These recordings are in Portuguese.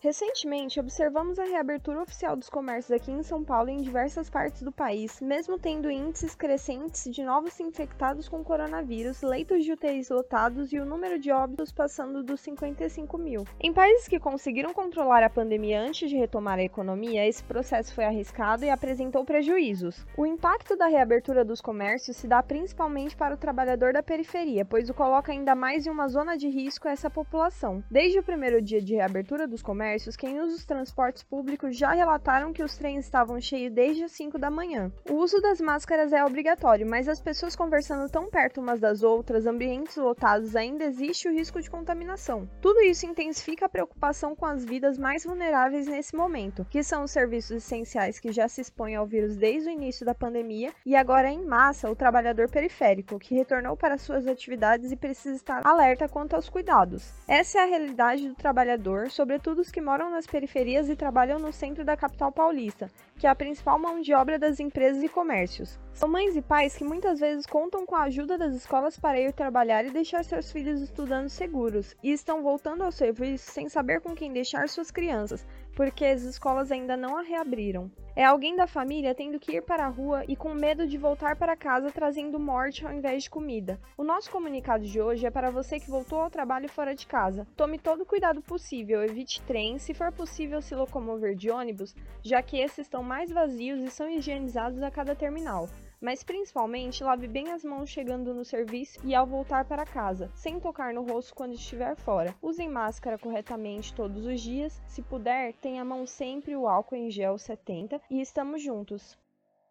Recentemente, observamos a reabertura oficial dos comércios aqui em São Paulo e em diversas partes do país, mesmo tendo índices crescentes de novos infectados com coronavírus, leitos de UTIs lotados e o número de óbitos passando dos 55 mil. Em países que conseguiram controlar a pandemia antes de retomar a economia, esse processo foi arriscado e apresentou prejuízos. O impacto da reabertura dos comércios se dá principalmente para o trabalhador da periferia, pois o coloca ainda mais em uma zona de risco essa população. Desde o primeiro dia de reabertura dos comércios, comércios, quem usa os transportes públicos já relataram que os trens estavam cheios desde as 5 da manhã. O uso das máscaras é obrigatório, mas as pessoas conversando tão perto umas das outras, ambientes lotados, ainda existe o risco de contaminação. Tudo isso intensifica a preocupação com as vidas mais vulneráveis nesse momento, que são os serviços essenciais que já se expõem ao vírus desde o início da pandemia e agora em massa o trabalhador periférico, que retornou para suas atividades e precisa estar alerta quanto aos cuidados. Essa é a realidade do trabalhador, sobretudo os que que moram nas periferias e trabalham no centro da capital paulista, que é a principal mão de obra das empresas e comércios. São mães e pais que muitas vezes contam com a ajuda das escolas para ir trabalhar e deixar seus filhos estudando seguros, e estão voltando ao serviço sem saber com quem deixar suas crianças, porque as escolas ainda não a reabriram. É alguém da família tendo que ir para a rua e com medo de voltar para casa trazendo morte ao invés de comida. O nosso comunicado de hoje é para você que voltou ao trabalho fora de casa. Tome todo o cuidado possível, evite trem, se for possível se locomover de ônibus, já que esses estão mais vazios e são higienizados a cada terminal mas principalmente lave bem as mãos chegando no serviço e ao voltar para casa, sem tocar no rosto quando estiver fora. Usem máscara corretamente todos os dias, se puder, tenha a mão sempre o álcool em gel 70 e estamos juntos.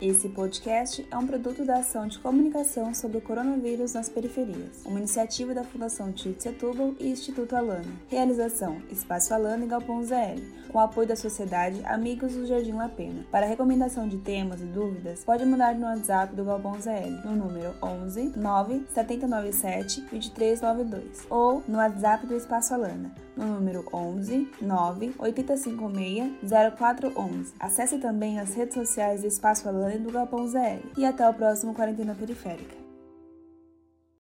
Esse podcast é um produto da ação de comunicação sobre o coronavírus nas periferias, uma iniciativa da Fundação Tite Setúbal e Instituto Alana. Realização: Espaço Alana e Galpão ZL, com apoio da Sociedade Amigos do Jardim La Pena. Para recomendação de temas e dúvidas, pode mandar no WhatsApp do Galpão ZL, no número 11 9 797 2392, ou no WhatsApp do Espaço Alana, no número 11 9 856 0411. Acesse também as redes sociais do Espaço e do Galpão ZL. E até o próximo Quarentena Periférica.